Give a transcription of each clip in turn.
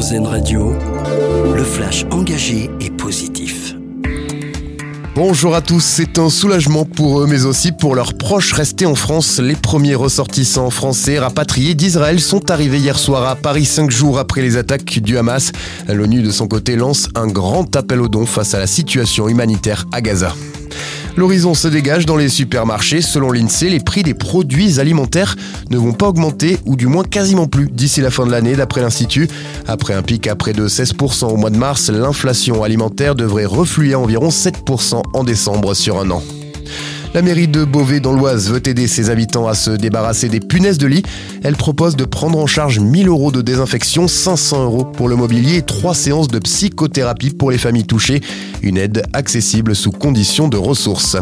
Radio, le flash engagé et positif. Bonjour à tous, c'est un soulagement pour eux, mais aussi pour leurs proches restés en France. Les premiers ressortissants français rapatriés d'Israël sont arrivés hier soir à Paris, cinq jours après les attaques du Hamas. L'ONU, de son côté, lance un grand appel aux dons face à la situation humanitaire à Gaza. L'horizon se dégage dans les supermarchés. Selon l'INSEE, les prix des produits alimentaires ne vont pas augmenter, ou du moins quasiment plus, d'ici la fin de l'année, d'après l'Institut. Après un pic à près de 16% au mois de mars, l'inflation alimentaire devrait refluer à environ 7% en décembre sur un an. La mairie de Beauvais dans l'Oise veut aider ses habitants à se débarrasser des punaises de lit. Elle propose de prendre en charge 1000 euros de désinfection, 500 euros pour le mobilier et 3 séances de psychothérapie pour les familles touchées. Une aide accessible sous conditions de ressources.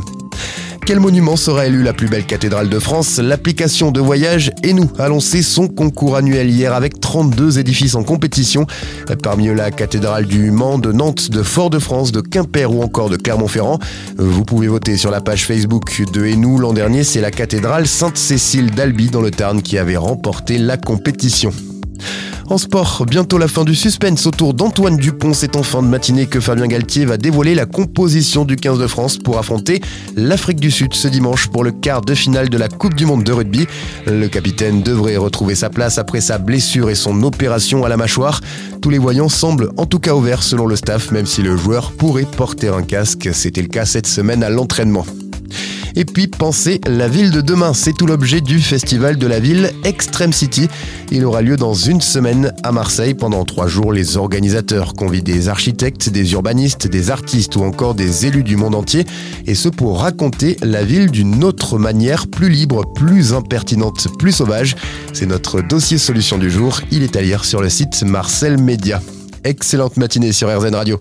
Quel monument sera élu la plus belle cathédrale de France? L'application de voyage et a lancé son concours annuel hier avec 32 édifices en compétition. Parmi eux la cathédrale du Mans, de Nantes, de Fort-de-France, de Quimper ou encore de Clermont-Ferrand. Vous pouvez voter sur la page Facebook de Et nous. L'an dernier, c'est la cathédrale Sainte-Cécile d'Albi dans le Tarn qui avait remporté la compétition. En sport, bientôt la fin du suspense autour d'Antoine Dupont. C'est en fin de matinée que Fabien Galtier va dévoiler la composition du 15 de France pour affronter l'Afrique du Sud ce dimanche pour le quart de finale de la Coupe du Monde de rugby. Le capitaine devrait retrouver sa place après sa blessure et son opération à la mâchoire. Tous les voyants semblent en tout cas ouverts selon le staff, même si le joueur pourrait porter un casque. C'était le cas cette semaine à l'entraînement. Et puis pensez la ville de demain, c'est tout l'objet du festival de la ville Extreme City. Il aura lieu dans une semaine à Marseille. Pendant trois jours, les organisateurs convient des architectes, des urbanistes, des artistes ou encore des élus du monde entier. Et ce pour raconter la ville d'une autre manière, plus libre, plus impertinente, plus sauvage. C'est notre dossier solution du jour. Il est à lire sur le site Marcel Média. Excellente matinée sur RZN Radio